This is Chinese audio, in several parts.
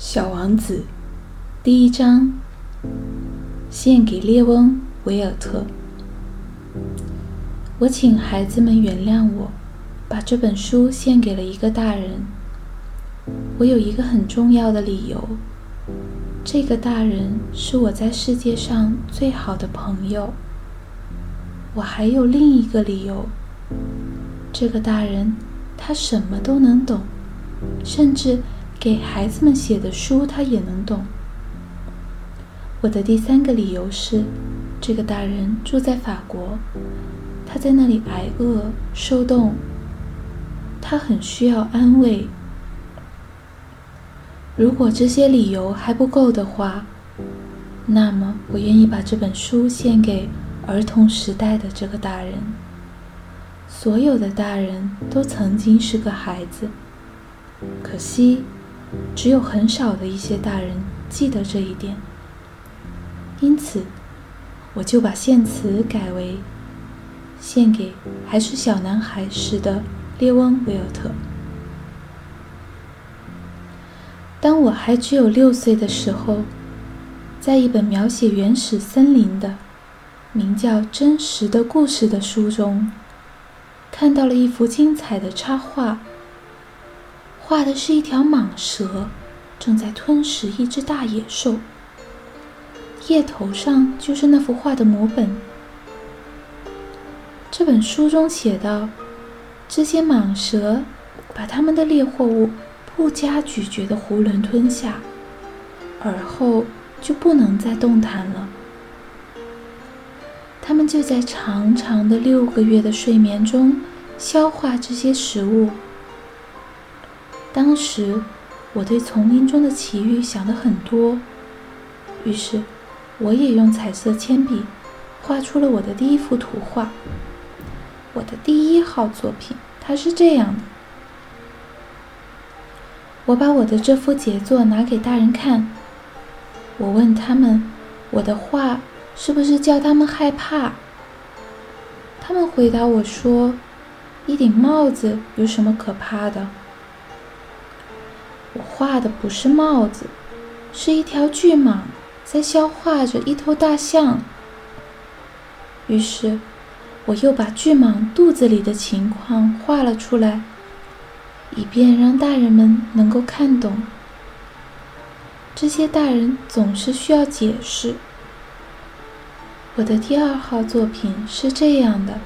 小王子，第一章，献给列翁·维尔特。我请孩子们原谅我，把这本书献给了一个大人。我有一个很重要的理由，这个大人是我在世界上最好的朋友。我还有另一个理由，这个大人他什么都能懂，甚至。给孩子们写的书，他也能懂。我的第三个理由是，这个大人住在法国，他在那里挨饿受冻，他很需要安慰。如果这些理由还不够的话，那么我愿意把这本书献给儿童时代的这个大人。所有的大人都曾经是个孩子，可惜。只有很少的一些大人记得这一点，因此我就把献词改为献给还是小男孩时的列翁·维尔特。当我还只有六岁的时候，在一本描写原始森林的、名叫《真实的故事》的书中，看到了一幅精彩的插画。画的是一条蟒蛇，正在吞食一只大野兽。叶头上就是那幅画的摹本。这本书中写道：这些蟒蛇把它们的猎获物不加咀嚼的囫囵吞下，而后就不能再动弹了。它们就在长长的六个月的睡眠中消化这些食物。当时，我对丛林中的奇遇想的很多，于是，我也用彩色铅笔画出了我的第一幅图画。我的第一号作品，它是这样的。我把我的这幅杰作拿给大人看，我问他们，我的画是不是叫他们害怕？他们回答我说：“一顶帽子有什么可怕的？”我画的不是帽子，是一条巨蟒在消化着一头大象。于是，我又把巨蟒肚子里的情况画了出来，以便让大人们能够看懂。这些大人总是需要解释。我的第二号作品是这样的：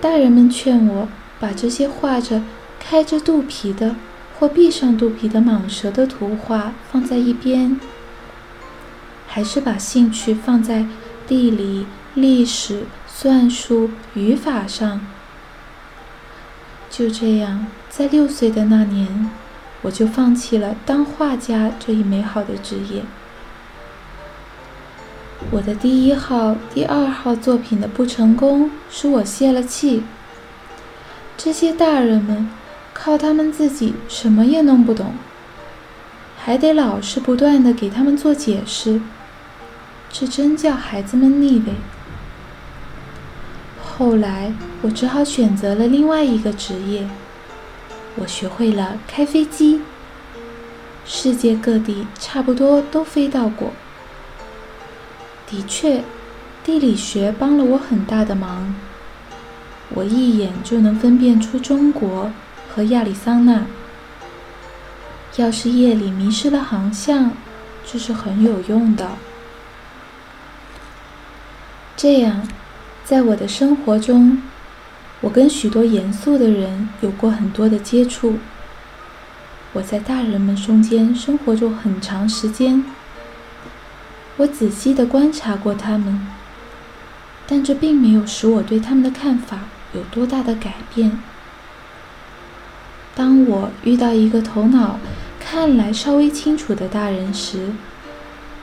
大人们劝我把这些画着。开着肚皮的或闭上肚皮的蟒蛇的图画放在一边，还是把兴趣放在地理、历史、算术、语法上？就这样，在六岁的那年，我就放弃了当画家这一美好的职业。我的第一号、第二号作品的不成功，使我泄了气。这些大人们。靠他们自己什么也弄不懂，还得老是不断的给他们做解释，这真叫孩子们腻味。后来我只好选择了另外一个职业，我学会了开飞机，世界各地差不多都飞到过。的确，地理学帮了我很大的忙，我一眼就能分辨出中国。和亚利桑那，要是夜里迷失了航向，这是很有用的。这样，在我的生活中，我跟许多严肃的人有过很多的接触。我在大人们中间生活过很长时间，我仔细的观察过他们，但这并没有使我对他们的看法有多大的改变。当我遇到一个头脑看来稍微清楚的大人时，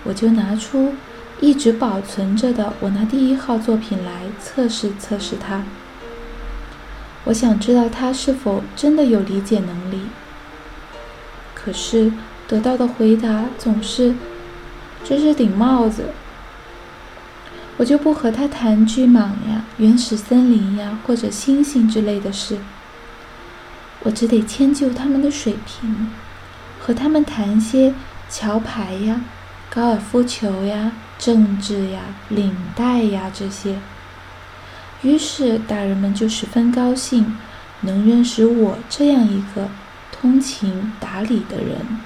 我就拿出一直保存着的我那第一号作品来测试测试他。我想知道他是否真的有理解能力。可是得到的回答总是：“这是顶帽子。”我就不和他谈巨蟒呀、原始森林呀或者星星之类的事。我只得迁就他们的水平，和他们谈些桥牌呀、高尔夫球呀、政治呀、领带呀这些。于是大人们就十分高兴，能认识我这样一个通情达理的人。